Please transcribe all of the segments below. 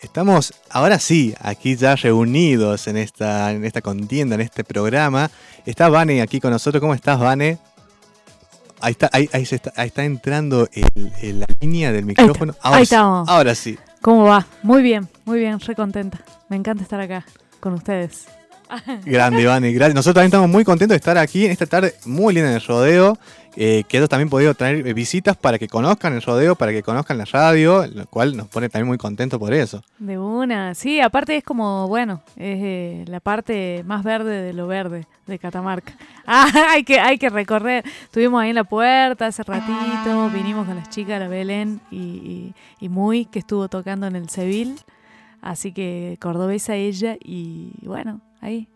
Estamos ahora sí, aquí ya reunidos en esta, en esta contienda, en este programa. Está Vane aquí con nosotros. ¿Cómo estás, Vane? Ahí está, ahí, está, entrando la línea del micrófono. Ahí, estamos. Ahora sí. ¿Cómo va? Muy bien, muy bien, re contenta. Me encanta estar acá con ustedes. Grande, Vane, gracias. Nosotros también estamos muy contentos de estar aquí en esta tarde muy linda en el rodeo. Eh, que ellos también podido traer visitas para que conozcan el rodeo, para que conozcan la radio, lo cual nos pone también muy contentos por eso. De una, sí, aparte es como, bueno, es eh, la parte más verde de lo verde de Catamarca. Ah, hay que, hay que recorrer. Estuvimos ahí en la puerta hace ratito, vinimos con las chicas, la Belén y, y, Muy, que estuvo tocando en el Seville. Así que cordobesa ella y bueno, ahí.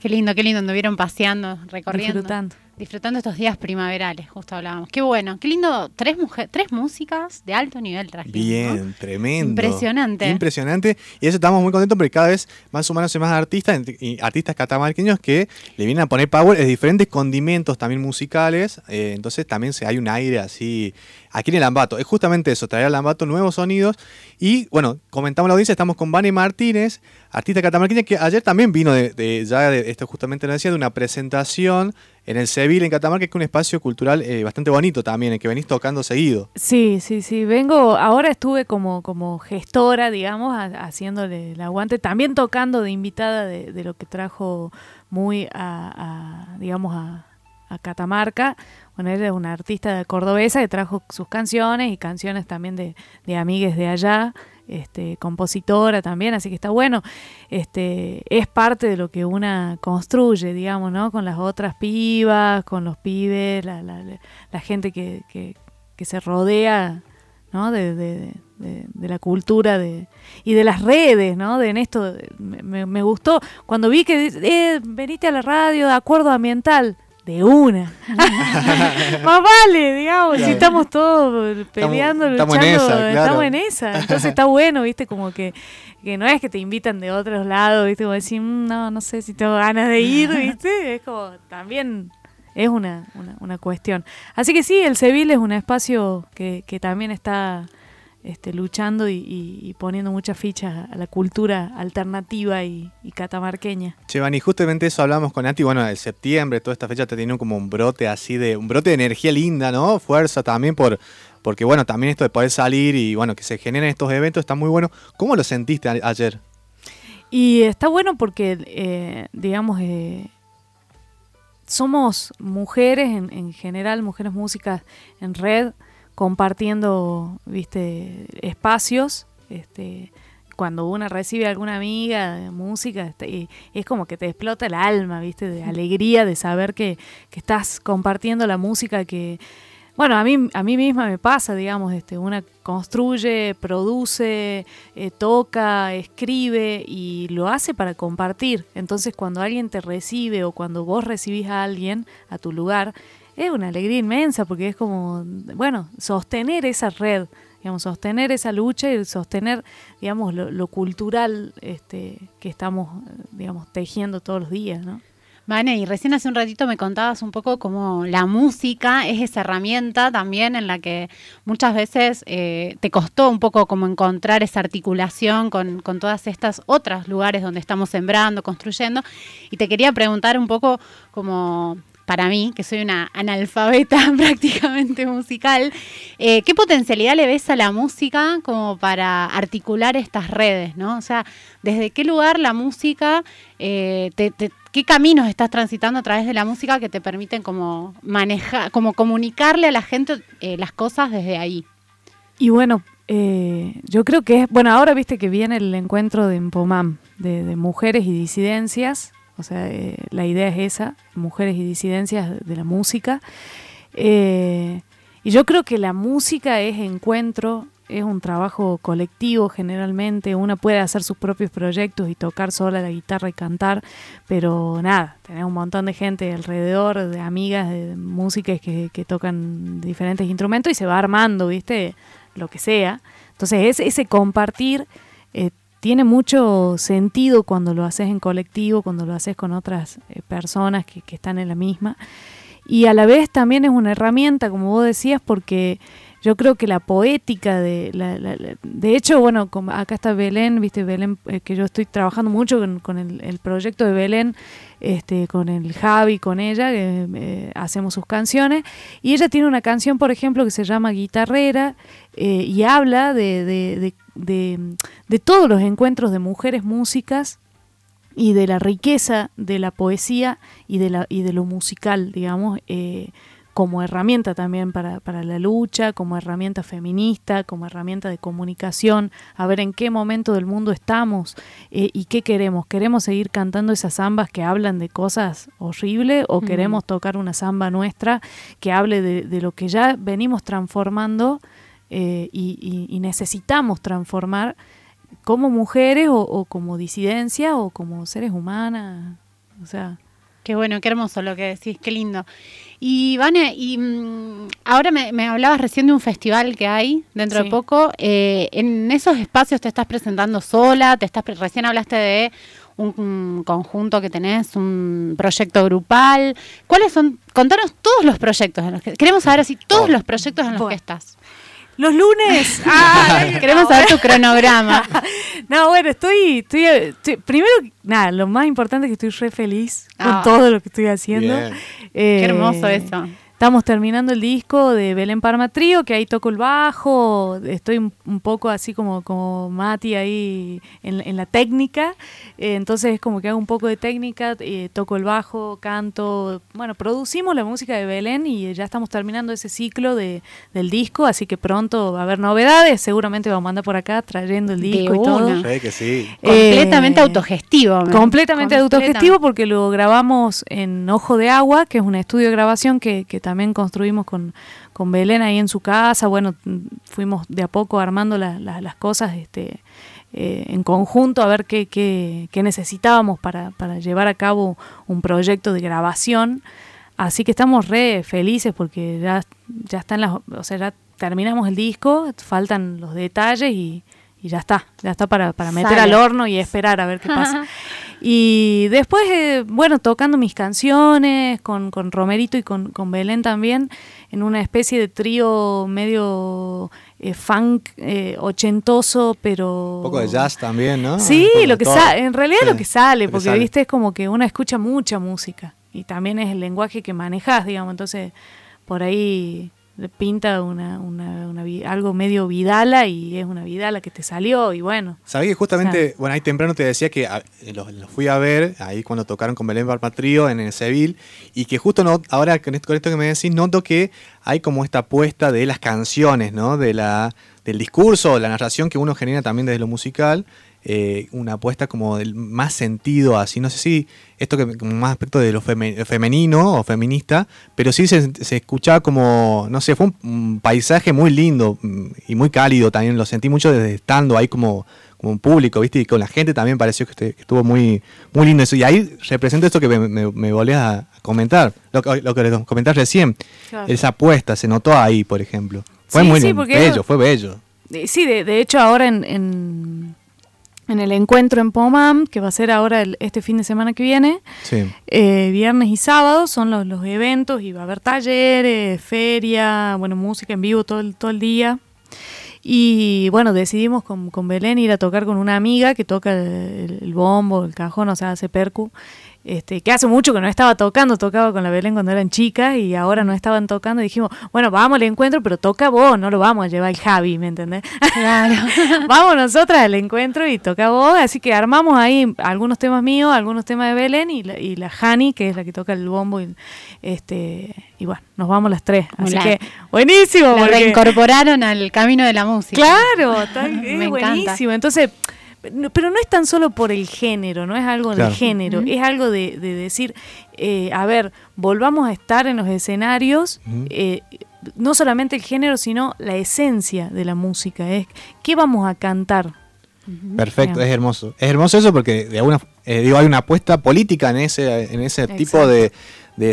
Qué lindo, qué lindo, anduvieron paseando, recorriendo. Disfrutando. Disfrutando estos días primaverales, justo hablábamos. Qué bueno, qué lindo. Tres, tres músicas de alto nivel trajimos. Bien, tremendo. Impresionante. Impresionante. Y eso estamos muy contentos porque cada vez más humanos y más artistas, y artistas catamarqueños que le vienen a poner power de diferentes condimentos también musicales. Eh, entonces también se, hay un aire así. Aquí en el Ambato, es justamente eso, traer al Ambato nuevos sonidos. Y bueno, comentamos la audiencia, estamos con Vane Martínez, artista catamarqueña, que ayer también vino de, ya de esto justamente lo decía, de una presentación en el Seville, en Catamarca, que es un espacio cultural eh, bastante bonito también, en que venís tocando seguido. Sí, sí, sí. Vengo, ahora estuve como, como gestora, digamos, haciéndole el aguante, también tocando de invitada de, lo que trajo muy a, digamos, a, Catamarca. Bueno, él es una artista cordobesa que trajo sus canciones y canciones también de, de amigues de allá este, compositora también, así que está bueno. Este, es parte de lo que una construye, digamos, ¿no? Con las otras pibas, con los pibes, la, la, gente que, que, se rodea, ¿no? De, de, de, la cultura y de las redes, ¿no? De en esto, me, me gustó. Cuando vi que, eh, veniste a la radio de acuerdo ambiental, de una. Más vale, digamos, si estamos todos peleando, estamos, luchando, estamos en esa. Estamos en esa. Entonces está bueno, viste, como que, que no es que te invitan de otros lados, viste, como decir, mm, no, no sé si tengo ganas de ir, viste, es como también es una, una, una cuestión. Así que sí, el Seville es un espacio que, que también está este, luchando y, poniendo muchas fichas a la cultura alternativa y, catamarqueña. Che, y justamente eso hablamos con Nati, bueno, de septiembre, toda esta fecha te tiene como un brote así de, un brote de energía linda, ¿no? Fuerza también por, porque bueno, también esto de poder salir y bueno, que se generen estos eventos está muy bueno. ¿Cómo lo sentiste ayer? Y está bueno porque, eh, digamos, eh, somos mujeres en, en general, mujeres músicas en red, compartiendo, viste, espacios, este, cuando uno recibe alguna amiga de música, este, es como que te explota el alma, viste, de alegría de saber que, que, estás compartiendo la música que, bueno, a mí, a mí misma me pasa, digamos, este, una construye, produce, eh, toca, escribe y lo hace para compartir. Entonces cuando alguien te recibe o cuando vos recibís a alguien a tu lugar, es una alegría inmensa porque es como, bueno, sostener esa red, digamos, sostener esa lucha y sostener, digamos, lo, cultural este, que estamos, digamos, tejiendo todos los días, ¿no? Vane, y recién hace un ratito me contabas un poco cómo la música es esa herramienta también en la que muchas veces eh, te costó un poco como encontrar esa articulación con, con todas estas otros lugares donde estamos sembrando, construyendo. Y te quería preguntar un poco como para mí, que soy una analfabeta prácticamente musical, eh, ¿qué potencialidad le ves a la música como para articular estas redes? ¿no? O sea, ¿desde qué lugar la música, eh, qué caminos estás transitando a través de la música que te permiten como manejar, como comunicarle a la gente eh, las cosas desde ahí? Y bueno, yo creo que es, bueno, ahora viste que viene el encuentro de Empomam, de mujeres y disidencias, o sea, eh, la idea es esa, mujeres y disidencias de la música. Eh, y yo creo que la música es encuentro, es un trabajo colectivo generalmente, uno puede hacer sus propios proyectos y tocar sola la guitarra y cantar, pero nada, tener un montón de gente alrededor, de amigas, de músicas que, tocan diferentes instrumentos y se va armando, ¿viste? Lo que sea. Entonces, ese, ese compartir eh, tiene mucho sentido cuando lo haces en colectivo, cuando lo haces con otras eh, personas que, están en la misma. Y a la vez también es una herramienta, como vos decías, porque yo creo que la poética de la, de hecho bueno acá está Belén viste Belén eh, que yo estoy trabajando mucho con, el, proyecto de Belén este con el Javi con ella que eh, hacemos sus canciones. Y ella tiene una canción por ejemplo que se llama Guitarrera eh, y habla de, de, de, de todos los encuentros de mujeres músicas y de la riqueza de la poesía y de, la, y de lo musical, digamos, como herramienta también para, para, la lucha, como herramienta feminista, como herramienta de comunicación, a ver en qué momento del mundo estamos eh, y qué queremos. ¿Queremos seguir cantando esas zambas que hablan de cosas horribles o queremos tocar una zamba nuestra que hable de, lo que ya venimos transformando eh, y, y, necesitamos transformar como mujeres o, como disidencia o como seres humanas? O sea... Qué bueno, qué hermoso lo que decís, qué lindo. Y Vane, y mm, ahora me, hablabas recién de un festival que hay dentro de poco. Eh, en esos espacios te estás presentando sola, te estás recién hablaste de un, conjunto que tenés, un proyecto grupal. ¿Cuáles son? Contanos todos los proyectos en los que queremos saber así todos los proyectos en los que estás. Los lunes. Ah, queremos saber tu cronograma. no, bueno, estoy, estoy, Primero, nada, lo más importante es que estoy re feliz con ah. todo lo que estoy haciendo. Qué hermoso eh, eso. Estamos terminando el disco de Belén Parma Trío, que ahí toco el bajo, estoy un, poco así como, como Mati ahí en, la técnica, eh, entonces es como que hago un poco de técnica, eh, toco el bajo, canto, bueno, producimos la música de Belén y ya estamos terminando ese ciclo de, del disco, así que pronto va a haber novedades, seguramente vamos a andar por acá trayendo el disco y todo. Sí, que sí. completamente autogestivo. Completamente autogestivo porque lo grabamos en Ojo de Agua, que es un estudio de grabación que, que también construimos con, con Belén ahí en su casa, bueno, fuimos de a poco armando las cosas este, eh, en conjunto a ver qué, qué, qué necesitábamos para, para, llevar a cabo un proyecto de grabación. Así que estamos re felices porque ya, ya están las, o sea, ya terminamos el disco, faltan los detalles y, y ya está, ya está para, para meter al horno y esperar a ver qué pasa. Y después, eh, bueno, tocando mis canciones con, con Romerito y con, con, Belén también, en una especie de trío medio eh, funk eh, ochentoso, pero... Un poco de jazz también, ¿no? Sí, lo que en realidad lo que sale, porque viste, es como que uno escucha mucha música y también es el lenguaje que manejas, digamos, entonces por ahí pinta una, una, algo medio vidala y es una vidala que te salió y bueno. Sabía que justamente, bueno, ahí temprano te decía que los lo fui a ver ahí cuando tocaron con Belén Barpatrío en el Seville y que justo no, ahora con esto, que me decís noto que hay como esta apuesta de las canciones, ¿no? De la, del discurso, la narración que uno genera también desde lo musical eh, una apuesta como del más sentido, así, no sé si esto que más aspecto de lo femenino o feminista, pero sí se, escuchaba como, no sé, fue un, paisaje muy lindo mm, y muy cálido también, lo sentí mucho desde estando ahí como, como un público, ¿viste? Y con la gente también pareció que, este, estuvo muy, muy lindo eso. Y ahí representa esto que me, me, volví a comentar, lo, lo que les comenté recién, esa apuesta, se notó ahí, por ejemplo. Fue muy bello, fue bello. Sí, de, de hecho ahora en en el encuentro en Pomam, que va a ser ahora este fin de semana que viene. Eh, viernes y sábado son los, los, eventos y va a haber talleres, feria, bueno, música en vivo todo el, todo el día. Y bueno, decidimos con, con Belén ir a tocar con una amiga que toca el, el bombo, el cajón, o sea, hace percu este, que hace mucho que no estaba tocando, tocaba con la Belén cuando eran chicas y ahora no estaban tocando y dijimos, bueno, vamos al encuentro, pero toca vos, no lo vamos a llevar el Javi, ¿me entendés? Claro. vamos nosotras al encuentro y toca vos, así que armamos ahí algunos temas míos, algunos temas de Belén y la, y la Hani, que es la que toca el bombo y este y bueno, nos vamos las tres. Así que buenísimo. La reincorporaron al camino de la música. Claro, está, es buenísimo. Entonces, pero no es tan solo por el género, no es algo de género, es algo de, decir, eh, a ver, volvamos a estar en los escenarios, eh, no solamente el género, sino la esencia de la música, es qué vamos a cantar. Perfecto, es hermoso. Es hermoso eso porque de alguna, eh, digo, hay una apuesta política en ese, en ese tipo de,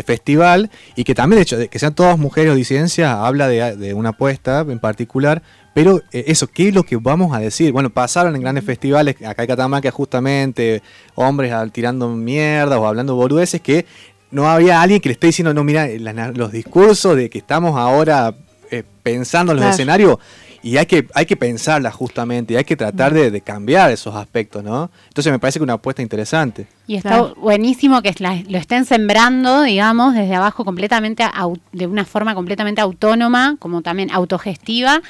festival y que también, de hecho, que sean todas mujeres o disidencias, habla de, de una apuesta en particular, pero eh, eso, ¿qué es lo que vamos a decir? Bueno, pasaron en grandes festivales, acá en Catamarca justamente, hombres tirando mierda o hablando boludeces, que no había alguien que le esté diciendo, no, mira, los discursos de que estamos ahora eh, pensando en los escenarios y hay que, hay que pensarla justamente y hay que tratar de, cambiar esos aspectos, ¿no? Entonces me parece que una apuesta interesante. Y está buenísimo que lo estén sembrando, digamos, desde abajo completamente, de una forma completamente autónoma, como también autogestiva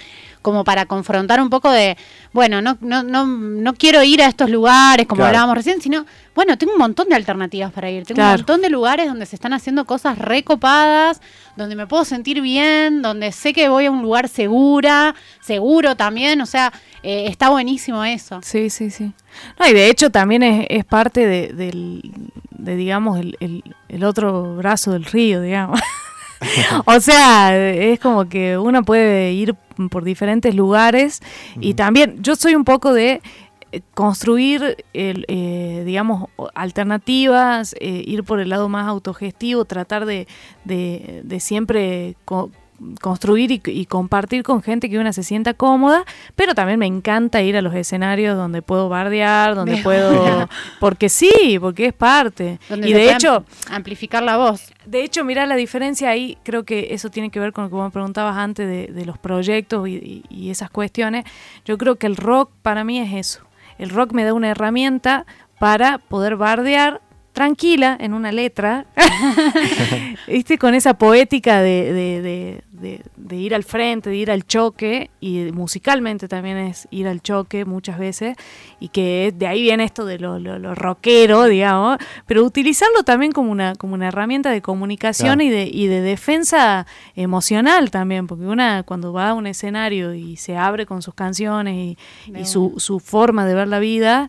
como para confrontar un poco de, bueno, no, no, no, no quiero ir a estos lugares como hablábamos recién, sino, bueno, tengo un montón de alternativas para ir, tengo un montón de lugares donde se están haciendo cosas recopadas, donde me puedo sentir bien, donde sé que voy a un lugar segura, seguro también, o sea, eh, está buenísimo eso. Sí, sí, sí. No, y de hecho también es, es parte de, del, de digamos, el, el, el otro brazo del río, digamos. o sea, es como que uno puede ir por diferentes lugares. Y también yo soy un poco de eh, construir, el, eh, digamos, alternativas, eh, ir por el lado más autogestivo, tratar de, de, de siempre construir y, compartir con gente que una se sienta cómoda, pero también me encanta ir a los escenarios donde puedo bardear, donde puedo... Porque sí, porque es parte. y de hecho... Amplificar la voz. De hecho, mira la diferencia ahí, creo que eso tiene que ver con lo que me preguntabas antes de, los proyectos y esas cuestiones. Yo creo que el rock para mí es eso. El rock me da una herramienta para poder bardear tranquila en una letra, ¿viste? Con esa poética de, ir al frente, de ir al choque, y musicalmente también es ir al choque muchas veces, y que de ahí viene esto de lo, lo, rockero, digamos, pero utilizarlo también como una, como una herramienta de comunicación y, de, y de defensa emocional también, porque una cuando va a un escenario y se abre con sus canciones y, y su, su forma de ver la vida,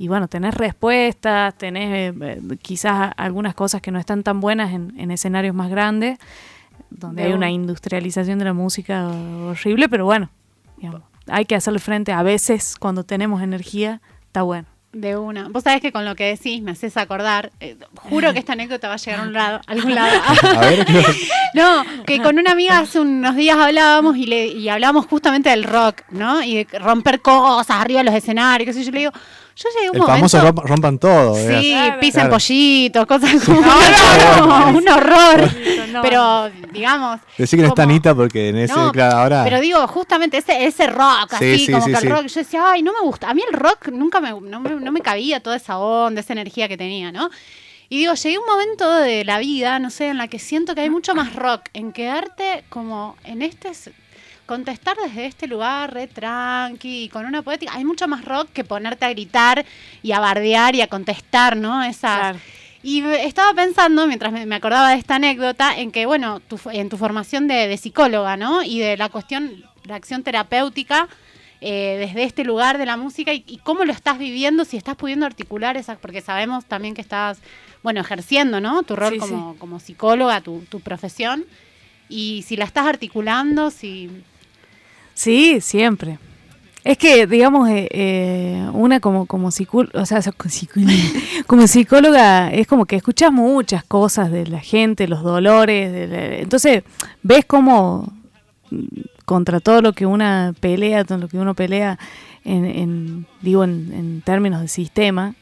y bueno, tenés respuestas, tenés eh, quizás algunas cosas que no están tan buenas en, escenarios más grandes, donde hay una industrialización de la música horrible, pero bueno, hay que hacerle frente a veces cuando tenemos energía, está bueno. De una. Vos sabés que con lo que decís me haces acordar, eh, juro que esta anécdota va a llegar a, un lado, a algún lado. a ver, no, que con una amiga hace unos días hablábamos y, le, y hablábamos justamente del rock, ¿no? Y de romper cosas arriba de los escenarios. Y yo le digo, yo llegué un el famoso rompan todo. Sí, pisen pollitos, cosas como. un horror. pero, digamos. Decir que no está Anita porque en ese. ahora. Pero digo, justamente ese, ese rock, así, como que el rock. Yo decía, ay, no me gusta. A mí el rock nunca me, no, me, no me cabía toda esa onda, esa energía que tenía, ¿no? Y digo, llegué a un momento de la vida, no sé, en la que siento que hay mucho más rock, en quedarte como en este contestar desde este lugar re tranqui y con una poética. Hay mucho más rock que ponerte a gritar y a bardear y a contestar, ¿no? Esa. Y estaba pensando, mientras me acordaba de esta anécdota, en que, bueno, en tu formación de, psicóloga, ¿no? Y de la cuestión, la acción terapéutica, eh, desde este lugar de la música y, cómo lo estás viviendo, si estás pudiendo articular esas, porque sabemos también que estás, bueno, ejerciendo, ¿no? Tu rol como, como psicóloga, tu, tu profesión, y si la estás articulando, si Sí, siempre. Es que, digamos, eh, eh, una como, como, o sea, como psicóloga es como que escuchas muchas cosas de la gente, los dolores. entonces, ves cómo mm, contra todo lo que una pelea, todo lo que uno pelea, en, digo, en, términos de sistema,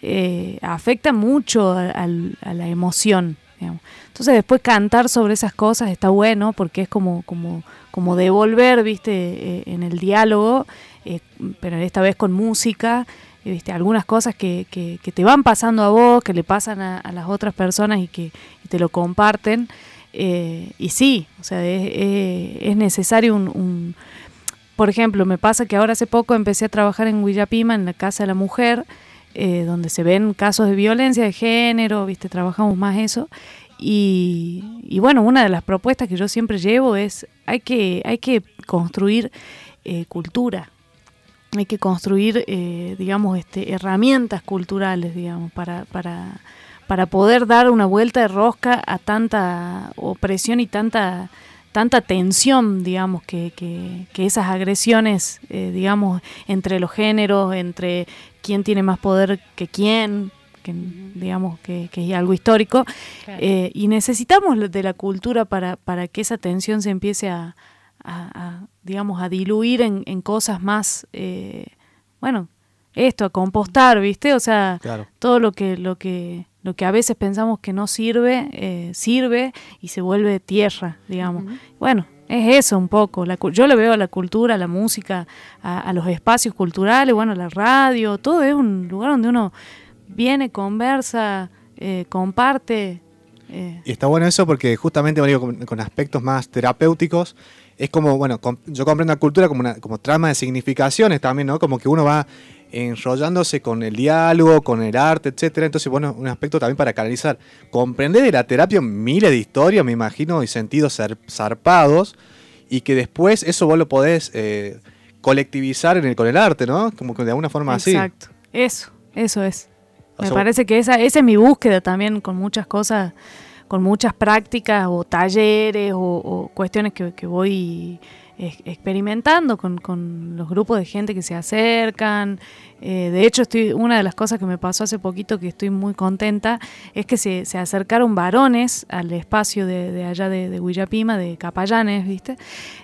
eh, afecta mucho a, la emoción. Entonces, después cantar sobre esas cosas está bueno porque es como, como como devolver, viste, eh, en el diálogo, eh, pero esta vez con música, eh, viste, algunas cosas que, que, te van pasando a vos, que le pasan a, las otras personas y que te lo comparten. y sí, o sea, es, necesario un, Por ejemplo, me pasa que ahora hace poco empecé a trabajar en Huillapima, en la Casa de la Mujer, donde se ven casos de violencia de género, viste, trabajamos más eso. Y, bueno, una de las propuestas que yo siempre llevo es hay que, hay que construir eh, cultura, hay que construir, eh, digamos, este, herramientas culturales, digamos, para, para, para poder dar una vuelta de rosca a tanta opresión y tanta tanta tensión, digamos, que, que, que esas agresiones, eh, digamos, entre los géneros, entre quién tiene más poder que quién, que digamos que, es algo histórico, eh, y necesitamos de la cultura para, para que esa tensión se empiece a, digamos, a diluir en, cosas más, eh, bueno, esto, a compostar, ¿viste? O sea, todo lo que, lo que, lo que a veces pensamos que no sirve, eh, sirve y se vuelve tierra, digamos. Bueno, Es eso un poco. La, yo le veo a la cultura, a la música, a, los espacios culturales, bueno, la radio, todo es un lugar donde uno viene, conversa, eh, comparte. Eh. Y está bueno eso porque justamente con, aspectos más terapéuticos, es como, bueno, yo comprendo la cultura como una como trama de significaciones también, ¿no? Como que uno va enrollándose con el diálogo, con el arte, etcétera. Entonces, bueno, un aspecto también para canalizar. Comprender de la terapia miles de historias, me imagino, y sentidos zarpados, y que después eso vos lo podés eh, colectivizar en el, con el arte, ¿no? Como que de alguna forma así. Exacto. Eso, eso es. Me parece que esa, esa es mi búsqueda también con muchas cosas, con muchas prácticas o talleres o, cuestiones que, que voy experimentando con, los grupos de gente que se acercan. Eh, de hecho, estoy una de las cosas que me pasó hace poquito que estoy muy contenta es que se, acercaron varones al espacio de, allá de, de, Huillapima, de Capallanes, ¿viste?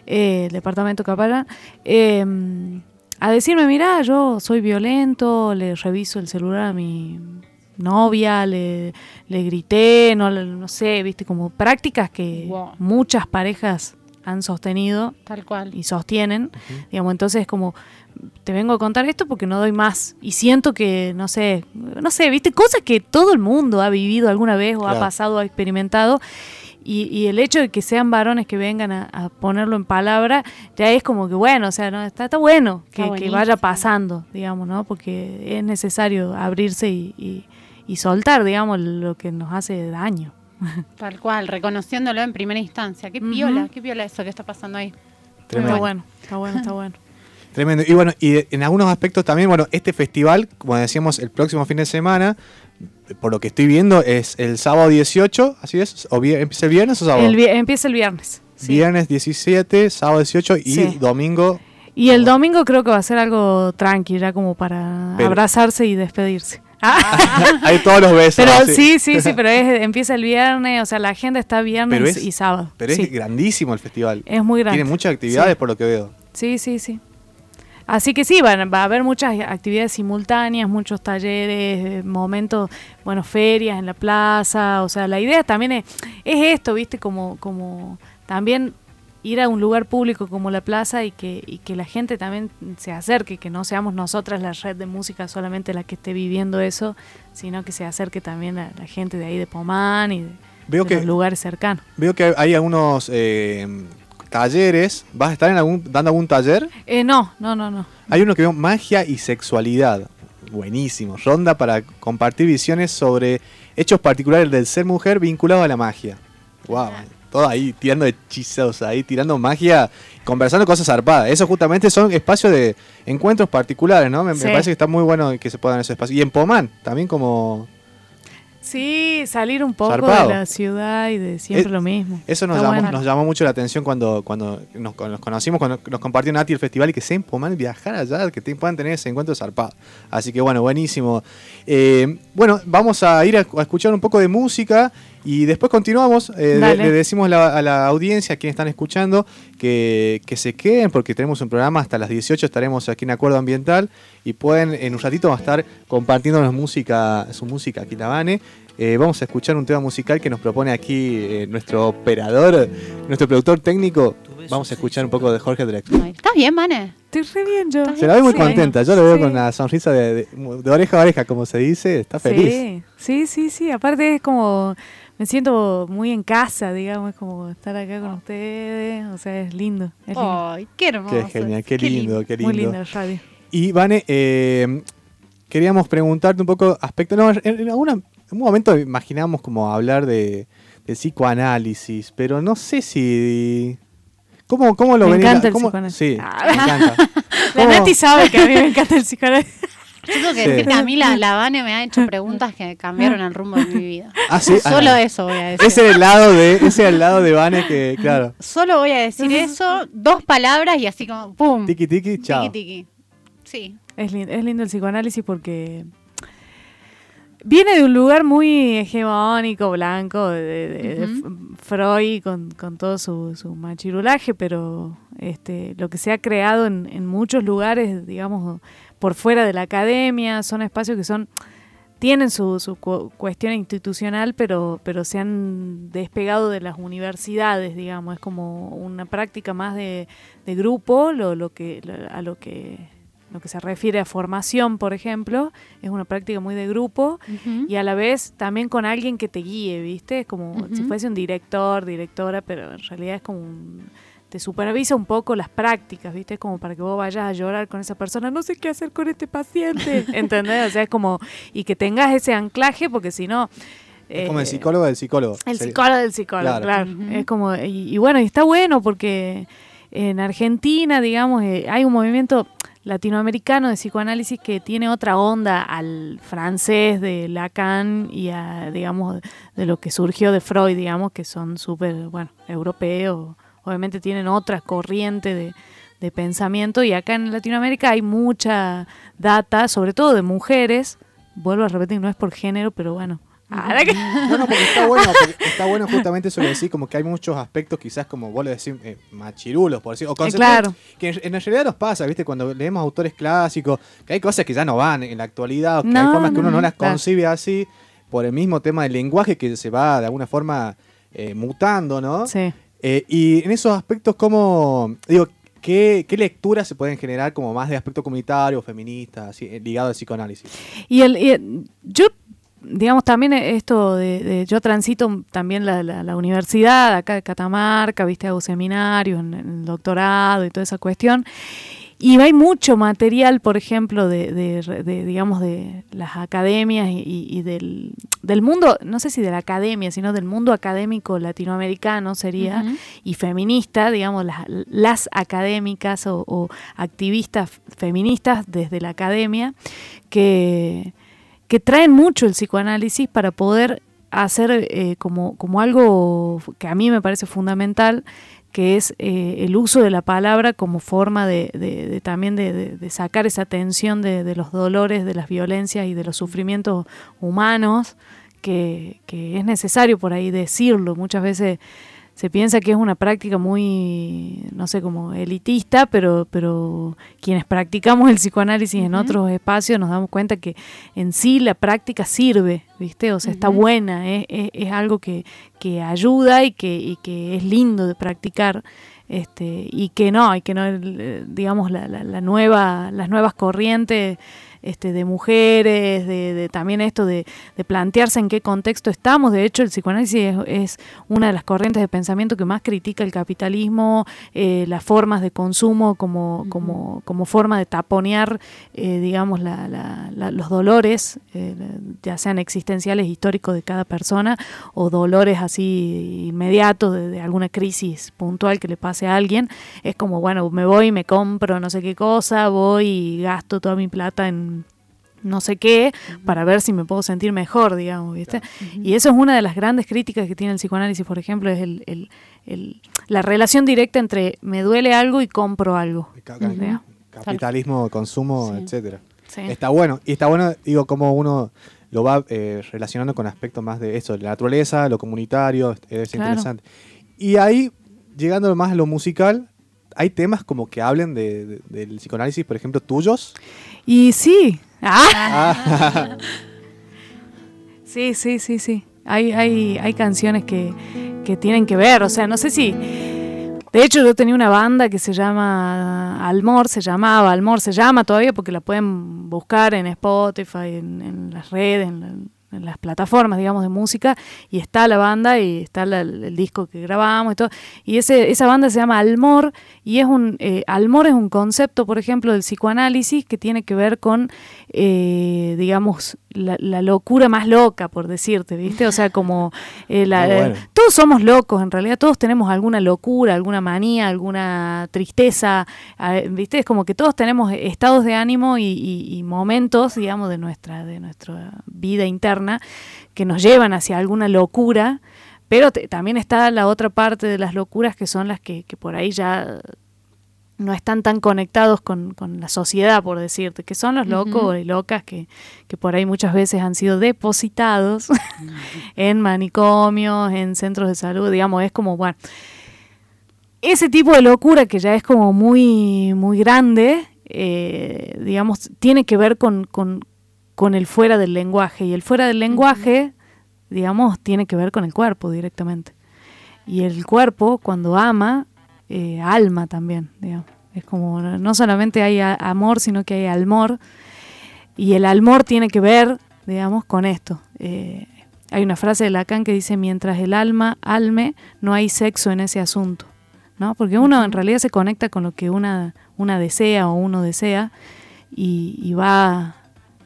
Eh, el departamento Capayán. Em, a decirme, mira, yo soy violento, le reviso el celular a mi novia, le, le grité, no, no sé, viste, como prácticas que muchas parejas han sostenido tal cual. y sostienen. Digamos entonces como te vengo a contar esto porque no doy más y siento que no sé no sé viste cosas que todo el mundo ha vivido alguna vez o ha pasado ha experimentado y, el hecho de que sean varones que vengan a, ponerlo en palabra ya es como que bueno o sea no está, está bueno que, vaya pasando digamos no porque es necesario abrirse y, y soltar digamos lo que nos hace daño Tal cual, reconociéndolo en primera instancia. Qué piola, qué piola eso que está pasando ahí. Tremendo. Está bueno, está bueno, está bueno. Tremendo. Y bueno, y en algunos aspectos también, bueno, este festival, como decíamos, el próximo fin de semana, por lo que estoy viendo, es el sábado 18, ¿así es? ¿O ¿Empieza el viernes o sábado? empieza el viernes. Viernes 17, sábado 18 y domingo. Y el domingo creo que va a ser algo tranquilo, ya como para abrazarse y despedirse. Hay todos los besos. Pero sí, sí, sí, pero empieza el viernes, o sea, la agenda está viernes y sábado. Pero es grandísimo el festival. Es muy grande. Tiene muchas actividades por lo que veo. Sí, sí, sí. Así que sí, va, va, a haber muchas actividades simultáneas, muchos talleres, momentos, bueno, ferias en la plaza, o sea, la idea también es, es esto, viste, como, como también ir a un lugar público como la plaza y que, y que la gente también se acerque, que no seamos nosotras la red de música solamente la que esté viviendo eso, sino que se acerque también a la gente de ahí de Pomán y de, los lugares cercanos. Veo que hay algunos eh, talleres. ¿Vas a estar en algún, dando algún taller? Eh, no, no, no, no. Hay uno que veo magia y sexualidad. Buenísimo. Ronda para compartir visiones sobre hechos particulares del ser mujer vinculado a la magia. Wow todo ahí tirando hechizos, ahí tirando magia, conversando cosas zarpadas. Eso justamente son espacios de encuentros particulares, ¿no? Me, parece que está muy bueno que se puedan esos espacios. Y en Pomán, también como... Sí, salir un poco de la ciudad y de siempre lo mismo. Eso nos llamó, nos llamó mucho la atención cuando, cuando nos, conocimos, cuando nos compartió Nati el festival y que en Pomán viajar allá, que puedan tener ese encuentro zarpado. Así que bueno, buenísimo. Eh, bueno, vamos a ir a escuchar un poco de música y después continuamos, eh, le, decimos a la audiencia, a quienes están escuchando, que, se queden porque tenemos un programa hasta las 18, estaremos aquí en Acuerdo Ambiental y pueden en un ratito estar compartiendo música, su música aquí la eh, vamos a escuchar un tema musical que nos propone aquí eh, nuestro operador, nuestro productor técnico. Vamos a escuchar un poco de Jorge Drexler. ¿Estás bien, Mane? Estoy re bien yo. Se la ve muy contenta, yo lo veo con una sonrisa de, de, oreja a oreja, como se dice, está feliz. Sí, sí, sí, aparte es como me siento muy en casa, digamos, es como estar acá con ustedes, o sea, es lindo. Ay, qué hermoso. Qué genial, qué, lindo, qué lindo. Muy lindo el radio. Y Vane, eh, queríamos preguntarte un poco aspecto, no, en, alguna, en un momento imaginamos como hablar de, psicoanálisis, pero no sé si... ¿Cómo, cómo lo Me encanta el psicoanálisis. Sí, ah. me encanta. La Nati sabe que a mí me encanta el psicoanálisis. Yo tengo que decir que a mí la, la me ha hecho preguntas que cambiaron el rumbo de mi vida. Ah, Solo ah, eso voy a decir. Ese es el lado de, ese es el lado de Vane que, claro. Solo voy a decir eso, dos palabras y así como ¡pum! Tiki tiki, chao. Tiki tiki. Sí. Es lindo, es lindo el psicoanálisis porque viene de un lugar muy hegemónico, blanco, de, Freud con, con, todo su, su, machirulaje, pero este, lo que se ha creado en, en muchos lugares, digamos, por fuera de la academia, son espacios que son tienen su, su cuestión institucional, pero, pero se han despegado de las universidades, digamos, es como una práctica más de, grupo, lo, lo que, a lo que lo que se refiere a formación, por ejemplo, es una práctica muy de grupo y a la vez también con alguien que te guíe, ¿viste? Es como si fuese un director, directora, pero en realidad es como un te supervisa un poco las prácticas, ¿viste? Como para que vos vayas a llorar con esa persona, no sé qué hacer con este paciente, ¿entendés? O sea, es como, y que tengas ese anclaje, porque si no... Es como el eh, psicólogo del psicólogo. El psicólogo del psicólogo, claro. Es como, y, bueno, y está bueno porque en Argentina, digamos, eh, hay un movimiento latinoamericano de psicoanálisis que tiene otra onda al francés de Lacan y a, digamos, de lo que surgió de Freud, digamos, que son súper, bueno, europeos obviamente tienen otra corriente de, pensamiento y acá en Latinoamérica hay mucha data, sobre todo de mujeres, vuelvo a repetir, no es por género, pero bueno. No, no, porque está bueno, está bueno justamente eso de decir, como que hay muchos aspectos quizás como vos lo decís, eh, machirulos, por decir, o conceptos claro. que en, realidad nos pasa, ¿viste? Cuando leemos autores clásicos, que hay cosas que ya no van en la actualidad, o que hay formas que uno no, las concibe así, por el mismo tema del lenguaje que se va de alguna forma eh, mutando, ¿no? Sí. Eh, y en esos aspectos, ¿cómo, digo, ¿Qué, lecturas se pueden generar como más de aspecto comunitario, feminista, así, eh, ligado al psicoanálisis? Y, el, yo, digamos, también esto de, yo transito también la, universidad acá de Catamarca, viste, hago seminarios en, el doctorado y toda esa cuestión. Y hay mucho material, por ejemplo, de, digamos, de las academias y, del, mundo, no sé si de la academia, sino del mundo académico latinoamericano sería, y feminista, digamos, las, académicas o, activistas feministas desde la academia, que, que traen mucho el psicoanálisis para poder hacer eh, como, como algo que a mí me parece fundamental, que es eh, el uso de la palabra como forma de, también de, sacar esa tensión de, los dolores, de las violencias y de los sufrimientos humanos, que, que es necesario por ahí decirlo. Muchas veces se piensa que es una práctica muy, no sé, como elitista, pero, pero quienes practicamos el psicoanálisis en otros espacios nos damos cuenta que en sí la práctica sirve, ¿viste? O sea, está buena, es, es, algo que, que, ayuda y que, y que es lindo de practicar. Este, y que no, y que no, eh, digamos, la, la, la nueva, las nuevas corrientes este, de mujeres, de, también esto de, plantearse en qué contexto estamos. De hecho, el psicoanálisis es, una de las corrientes de pensamiento que más critica el capitalismo, eh, las formas de consumo como, como, como forma de taponear, eh, digamos, los dolores, eh, ya sean existenciales, históricos de cada persona, o dolores así inmediatos de, de alguna crisis puntual que le pase a alguien. Es como, bueno, me voy, me compro no sé qué cosa, voy y gasto toda mi plata en no sé qué para ver si me puedo sentir mejor, digamos, ¿viste? Y eso es una de las grandes críticas que tiene el psicoanálisis, por ejemplo, es el, la relación directa entre me duele algo y compro algo. Capitalismo, consumo, etcétera. Está bueno, y está bueno, digo, como uno lo va eh, relacionando con aspectos más de eso, de la naturaleza, lo comunitario, es interesante. Y ahí, llegando más a lo musical, hay temas como que hablen de, del psicoanálisis, por ejemplo, tuyos. Y sí. Ah. sí, sí, sí, sí. Hay, hay, hay canciones que, que tienen que ver. O sea, no sé si. De hecho, yo tenía una banda que se llama Almor, se llamaba Almor, se llama todavía porque la pueden buscar en Spotify, en, las redes, en, en las plataformas, digamos, de música, y está la banda y está el, disco que grabamos y todo. Y ese, esa banda se llama Almor, y es un, eh, Almor es un concepto, por ejemplo, del psicoanálisis que tiene que ver con, eh, digamos, la, locura más loca, por decirte, ¿viste? O sea, como eh, la, todos somos locos, en realidad todos tenemos alguna locura, alguna manía, alguna tristeza, ¿viste? Es como que todos tenemos estados de ánimo y, y momentos, digamos, de nuestra, de nuestra vida interna que nos llevan hacia alguna locura, pero también está la otra parte de las locuras que son las que, por ahí ya no están tan conectados con, la sociedad, por decirte, que son los locos y locas que, por ahí muchas veces han sido depositados en manicomios, en centros de salud, digamos, es como, bueno, ese tipo de locura que ya es como muy, muy grande, eh, digamos, tiene que ver con, con el fuera del lenguaje. Y el fuera del lenguaje, digamos, tiene que ver con el cuerpo directamente. Y el cuerpo, cuando ama, eh, alma también, digamos. Es como, no solamente hay amor, sino que hay almor. Y el almor tiene que ver, digamos, con esto. Eh, hay una frase de Lacan que dice, mientras el alma alme, no hay sexo en ese asunto. ¿no? Porque uno en realidad se conecta con lo que una, una desea o uno desea y, va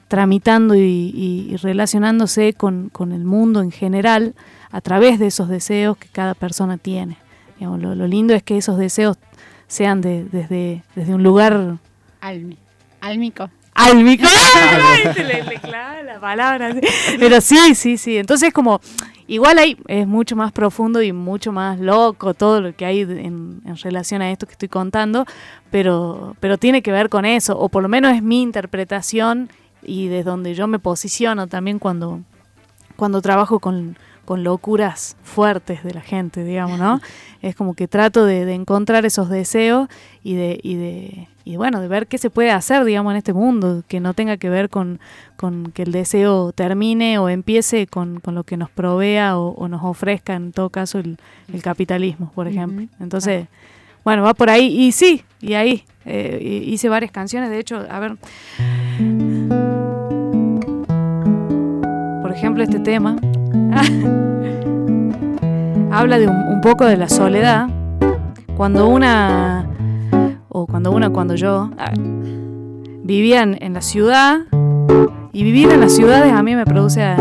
tramitando y, relacionándose con, el mundo en general a través de esos deseos que cada persona tiene. lo, lindo es que esos deseos sean de, desde, desde un lugar... álmico. Álmico. la palabra. Pero sí, sí, sí. Entonces como Igual ahí es mucho más profundo y mucho más loco todo lo que hay en, relación a esto que estoy contando, pero, pero tiene que ver con eso, o por lo menos es mi interpretación y desde donde yo me posiciono también cuando, cuando trabajo con, con locuras fuertes de la gente, digamos, ¿no? Es como que trato de, encontrar esos deseos y de, y de, y bueno, de ver qué se puede hacer, digamos, en este mundo, que no tenga que ver con, con que el deseo termine o empiece con, con lo que nos provea o, nos ofrezca, en todo caso, el, capitalismo, por ejemplo. Entonces, bueno, va por ahí. Y sí, y ahí eh, hice varias canciones, de hecho, a ver... Ejemplo, este tema habla de un, poco de la soledad. Cuando una, o cuando una, cuando yo, vivían en la ciudad, y vivir en las ciudades a mí me produce,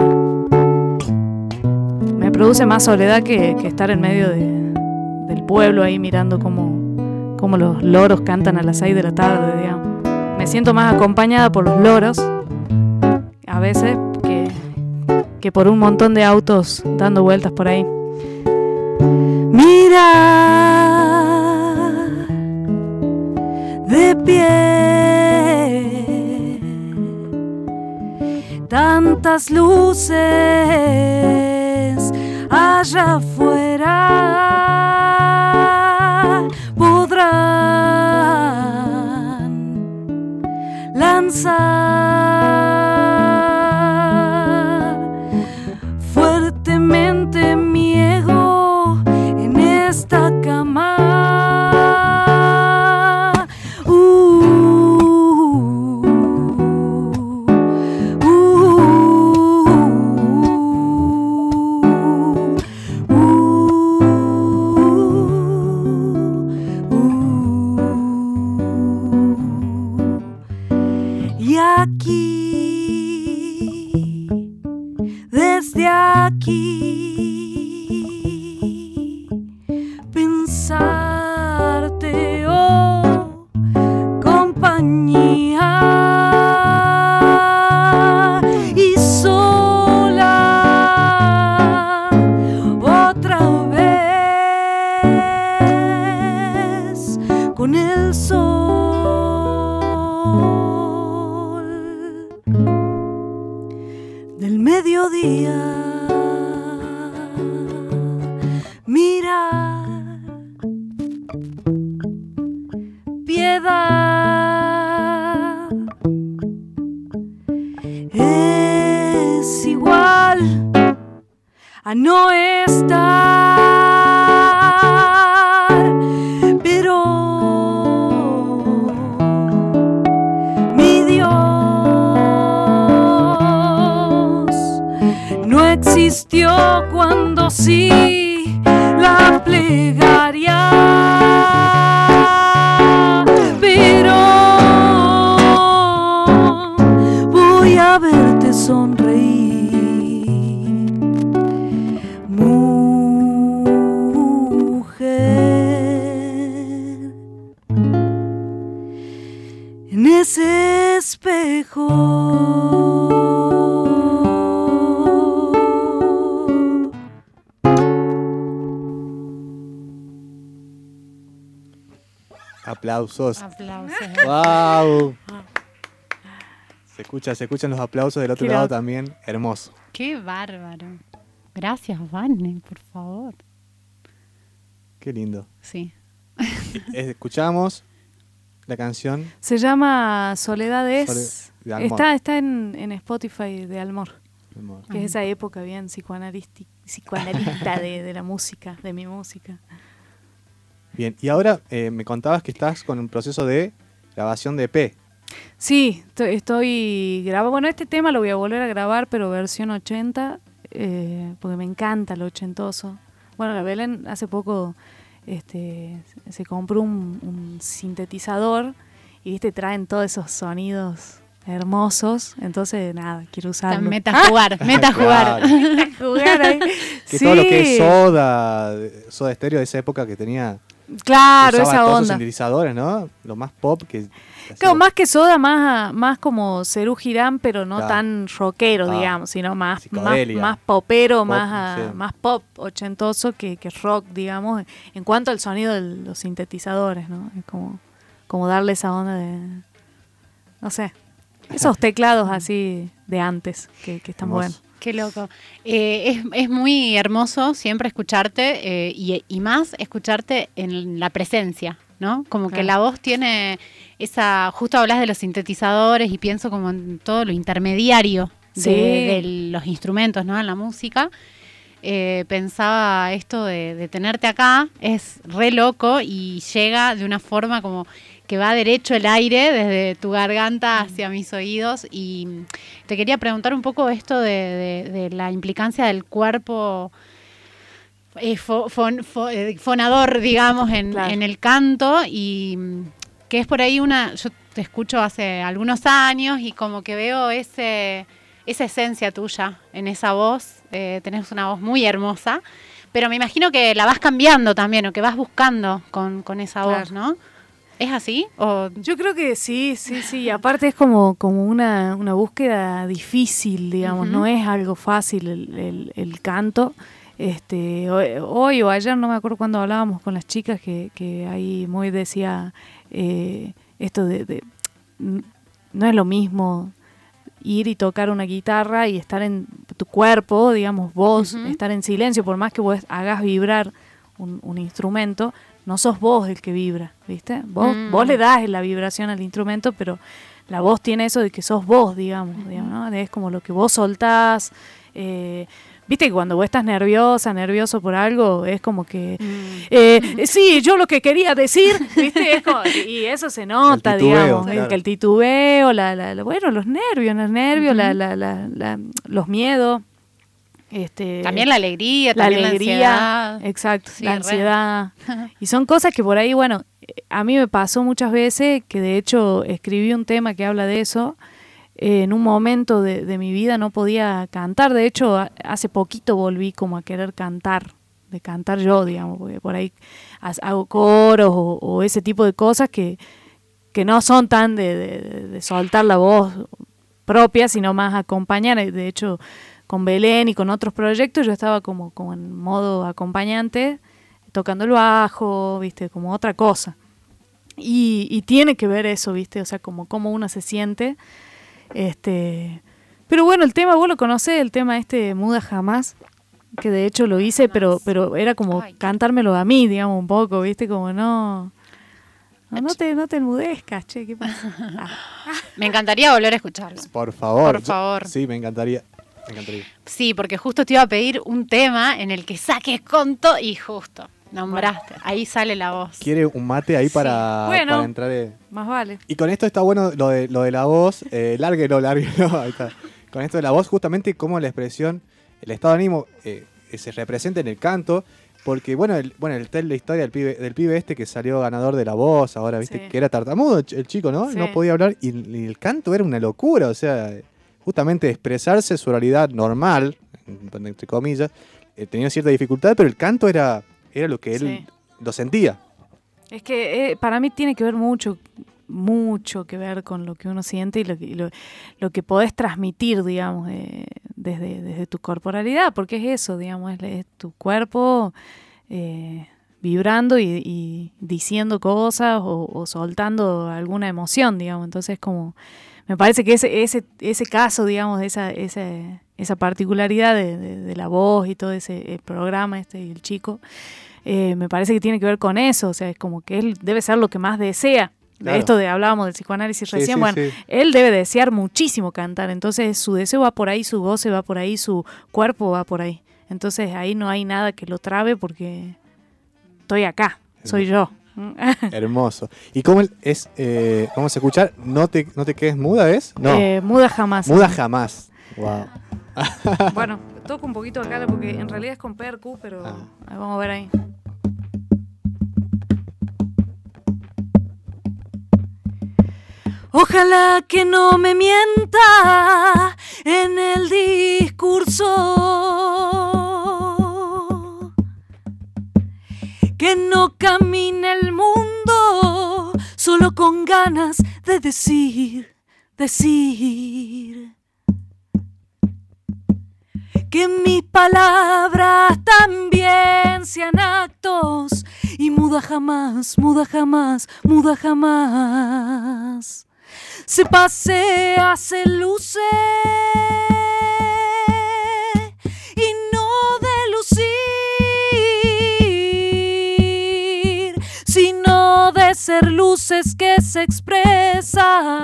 me produce más soledad que, estar en medio del pueblo ahí mirando cómo, cómo los loros cantan a las 6 de la tarde, digamos. Me siento más acompañada por los loros, a veces, que por un montón de autos dando vueltas por ahí. Mira de pie tantas luces allá afuera mediodía. Aplausos. ¡Wow! Se escucha, se escuchan los aplausos del otro lado también. Hermoso. Qué bárbaro. Gracias, Vane, por favor. Qué lindo. Sí. Escuchamos la canción. Se llama Soledades de Almor. Está, está en, en Spotify de Almor, Almor. que es esa época bien psicoanalista de, de la música, de mi música. Bien, y ahora eh, me contabas que estás con un proceso de grabación de EP. Sí, to- estoy grabando. Bueno, este tema lo voy a volver a grabar, pero versión 80, eh, porque me encanta lo ochentoso. Bueno, la Belén hace poco este, se compró un, un sintetizador y viste traen todos esos sonidos hermosos. Entonces, nada, quiero usarlo. Meta a jugar, meta a jugar. Claro. jugar ahí. Que Sí, todo lo que es Soda, Soda Estéreo de esa época que tenía Claro, usaba esa onda. sintetizadores, ¿no? Lo más pop que Claro, más que soda, más, más como Cerú Girán, pero no Claro. tan rockero, Ah, digamos, sino más, más, más popero, Pop, más, sí. más pop ochentoso que, que rock, digamos, en cuanto al sonido de los sintetizadores, ¿no? Es como, como darle esa onda de, no sé, esos teclados así de antes, que, que están buenos. Qué loco. Eh, es, es muy hermoso siempre escucharte eh, y, y más escucharte en la presencia, ¿no? Como que la voz tiene esa, justo hablas de los sintetizadores y pienso como en todo lo intermediario de, de los instrumentos, ¿no? En la música. Eh, pensaba esto de, de tenerte acá, es re loco y llega de una forma como que va derecho el aire desde tu garganta hacia mis oídos y te quería preguntar un poco esto de, de- de la implicancia del cuerpo eh, fo- fon- fo- eh, fonador, digamos, en, Claro. en el canto y que es por ahí una, yo te escucho hace algunos años y como que veo ese, esa esencia tuya en esa voz, eh, tenés una voz muy hermosa, pero me imagino que la vas cambiando también o que vas buscando con, con esa voz. ¿no? ¿Es así? O Yo creo que sí, sí, sí. y Aparte es como, como una, una búsqueda difícil, digamos, no es algo fácil el, el- el canto. Este, hoy, hoy o ayer, no me acuerdo cuando hablábamos con las chicas, que, que ahí muy decía eh, esto de, no es lo mismo ir y tocar una guitarra y estar en tu cuerpo, digamos, vos, estar en silencio, por más que vos hagas vibrar un, un instrumento, no sos vos el que vibra, ¿viste? Vos, Mm. vos le das la vibración al instrumento, pero la voz tiene eso de que sos vos, digamos, digamos, ¿no? Es como lo que vos soltás. eh, Viste que cuando vos estás nerviosa, nervioso por algo, es como que... eh, eh, sí, yo lo que quería decir, ¿viste? Es como- y eso se nota, El titubeo, digamos. claro. El, que el titubeo, la, la- la- bueno, los nervios, los nervios, la- la- la- la- los miedos. Este, también la alegría, la también alegría, la ansiedad. exacto, Sí, la re. ansiedad. y son cosas que por ahí, bueno, a mí me pasó muchas veces que de hecho escribí un tema que habla de eso. Eh, en un momento de, de mi vida no podía cantar, de hecho hace poquito volví como a querer cantar, de cantar yo, digamos, porque por ahí ha- hago coros o, o ese tipo de cosas que, que no son tan de, de- de soltar la voz propia, sino más acompañar. De hecho, con Belén y con otros proyectos yo estaba como, como en modo acompañante, tocando el bajo, viste, como otra cosa. Y, y tiene que ver eso, viste, o sea, como cómo uno se siente. Este, pero bueno, el tema, vos lo conocés, el tema este Muda Jamás, que de hecho lo hice, pero, pero era como cantármelo a mí, digamos, un poco, viste, como no... No, no te, no te enmudezcas, che, ¿qué pasa? Ah. Me encantaría volver a escucharlo. Por favor. Por favor. Sí, me encantaría. Me encantaría. Sí, porque justo te iba a pedir un tema en el que saques conto y justo nombraste. Ahí sale la voz. ¿Quiere un mate ahí para, Bueno. para entrar? Más vale. Y con esto está bueno lo de, lo de la voz. Eh, lárguelo, lárguelo. Ahí está. Con esto de la voz, justamente cómo la expresión, el estado de ánimo eh, se representa en el canto. Porque, bueno, el, bueno, el tel la historia del pibe, del pibe este que salió ganador de la voz, ahora, viste, Sí. que era tartamudo el ch- el chico, ¿no? Sí. No podía hablar y, y el canto era una locura, o sea, justamente expresarse su realidad normal, en- entre comillas, eh, tenía cierta dificultad, pero el canto era, era lo que él Sí. lo sentía. Es que eh, para mí tiene que ver mucho, mucho que ver con lo que uno siente y lo que, y lo, lo que podés transmitir, digamos, eh, desde, desde tu corporalidad, porque es eso, digamos, es, es tu cuerpo eh, vibrando y, y diciendo cosas o, o soltando alguna emoción, digamos. Entonces, como, me parece que ese, ese, ese caso, digamos, de esa, esa, esa particularidad de, de- de la voz y todo ese eh, programa este y el chico, eh, me parece que tiene que ver con eso, o sea, es como que él debe ser lo que más desea, Claro. Esto de hablábamos del psicoanálisis Sí, recién, sí, bueno, sí. él debe desear muchísimo cantar, entonces su deseo va por ahí, su goce va por ahí, su cuerpo va por ahí. Entonces ahí no hay nada que lo trabe porque estoy acá, soy yo. Hermoso. ¿Y cómo es, eh, vamos a escuchar? ¿No te, no te quedes muda, es? No, Eh, muda jamás. muda jamás. Wow. Bueno, toco un poquito acá porque en realidad es con percu, pero Ah. ahí vamos a ver ahí. Ojalá que no me mienta en el discurso. Que no camine el mundo solo con ganas de decir, decir. Que mis palabras también sean actos y muda jamás, muda jamás, muda jamás. Se pasea, se luce ser luces que se expresan.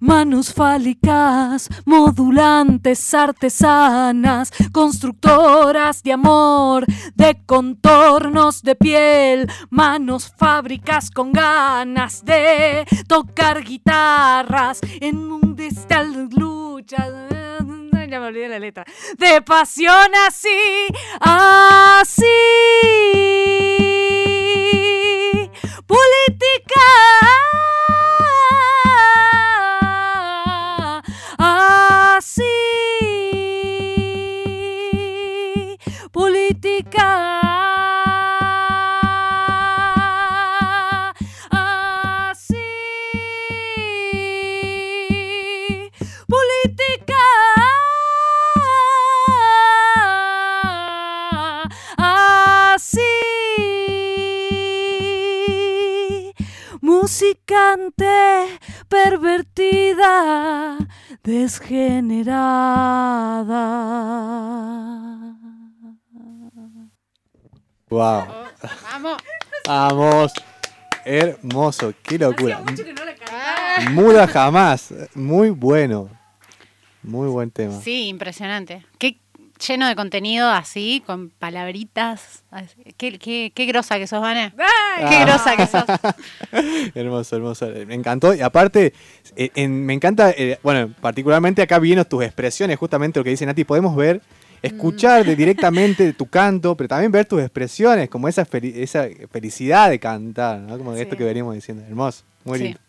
Manos fálicas, modulantes, artesanas, constructoras de amor, de contornos de piel, manos fábricas con ganas de tocar guitarras en un de estas luchas. Ya me olvidé la letra. De pasión así, así. Política. Así política desgenerada Wow. Vamos. Vamos. Hermoso. Qué locura. que no le cantaba. Muda jamás. Muy bueno. Muy buen tema. Sí, impresionante. Qué lleno de contenido así, con palabritas. así. Qué, qué, qué grosa que sos, Vane. Ay, Qué grosa que sos. Hermoso, hermoso. Me encantó. Y aparte, eh, en- me encanta, eh, bueno, particularmente acá viendo tus expresiones, justamente lo que dice Nati, podemos ver, escuchar de- directamente tu canto, pero también ver tus expresiones, como esa, fel- esa felicidad de cantar, ¿no? Como Sí. esto que veníamos diciendo. Hermoso, muy Sí. lindo.